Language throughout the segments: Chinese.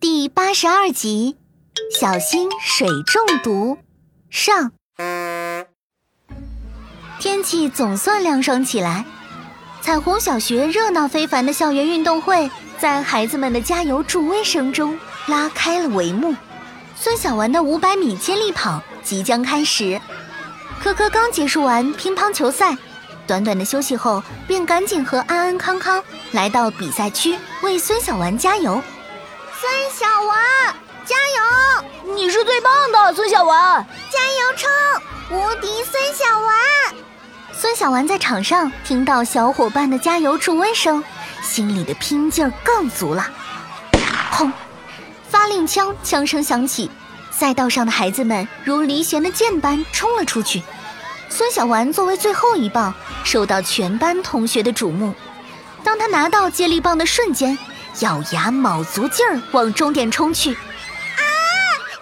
第八十二集，小心水中毒。上，天气总算凉爽起来，彩虹小学热闹非凡的校园运动会，在孩子们的加油助威声中拉开了帷幕。孙小丸的五百米接力跑即将开始，科科刚结束完乒乓球赛，短短的休息后，便赶紧和安安康康来到比赛区为孙小丸加油。孙小丸，加油！你是最棒的，孙小丸！加油冲！无敌孙小丸！孙小丸在场上听到小伙伴的加油助威声，心里的拼劲儿更足了。轰！发令枪枪声响起，赛道上的孩子们如离弦的箭般冲了出去。孙小丸作为最后一棒，受到全班同学的瞩目。当他拿到接力棒的瞬间，咬牙卯足劲儿往终点冲去！啊！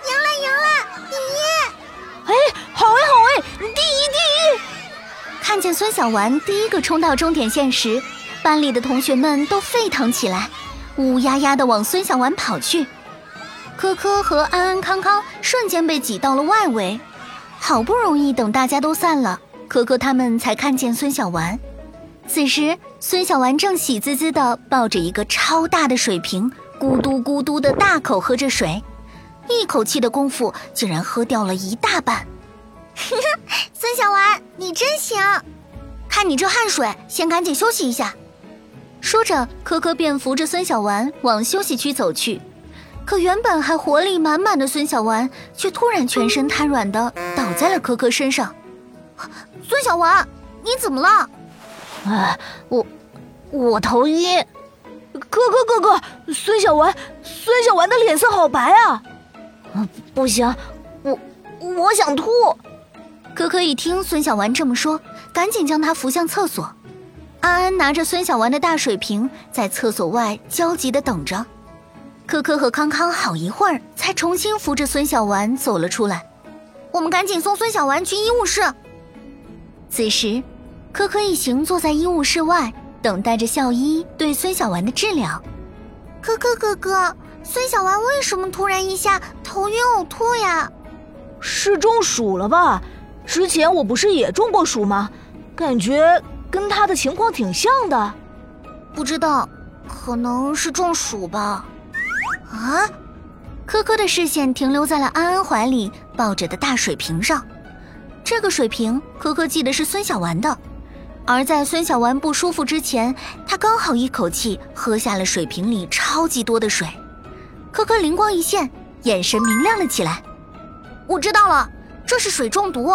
赢了赢了！第一！哎，好哎好哎！第一第一！看见孙小丸第一个冲到终点线时，班里的同学们都沸腾起来，乌压压的往孙小丸跑去。科科和安安康康瞬间被挤到了外围。好不容易等大家都散了，科科他们才看见孙小丸。此时，孙小丸正喜滋滋地抱着一个超大的水瓶，咕嘟咕嘟地大口喝着水，一口气的功夫竟然喝掉了一大半。孙小丸，你真行！看你这汗水，先赶紧休息一下。说着，科科便扶着孙小丸往休息区走去。可原本还活力满满的孙小丸，却突然全身瘫软的倒在了可可身上。孙小丸，你怎么了？啊，我我头晕。哥哥哥哥，孙小丸，孙小丸的脸色好白啊！不行，我我想吐。可可一听孙小丸这么说，赶紧将他扶向厕所。安安拿着孙小丸的大水瓶，在厕所外焦急的等着。可可和康康好一会儿才重新扶着孙小丸走了出来。我们赶紧送孙小丸去医务室。此时。可可一行坐在医务室外，等待着校医对孙小丸的治疗。可可哥哥，孙小丸为什么突然一下头晕呕吐呀？是中暑了吧？之前我不是也中过暑吗？感觉跟他的情况挺像的。不知道，可能是中暑吧。啊！可可的视线停留在了安安怀里抱着的大水瓶上。这个水瓶，可可记得是孙小丸的。而在孙小丸不舒服之前，他刚好一口气喝下了水瓶里超级多的水。可可灵光一现，眼神明亮了起来。我知道了，这是水中毒。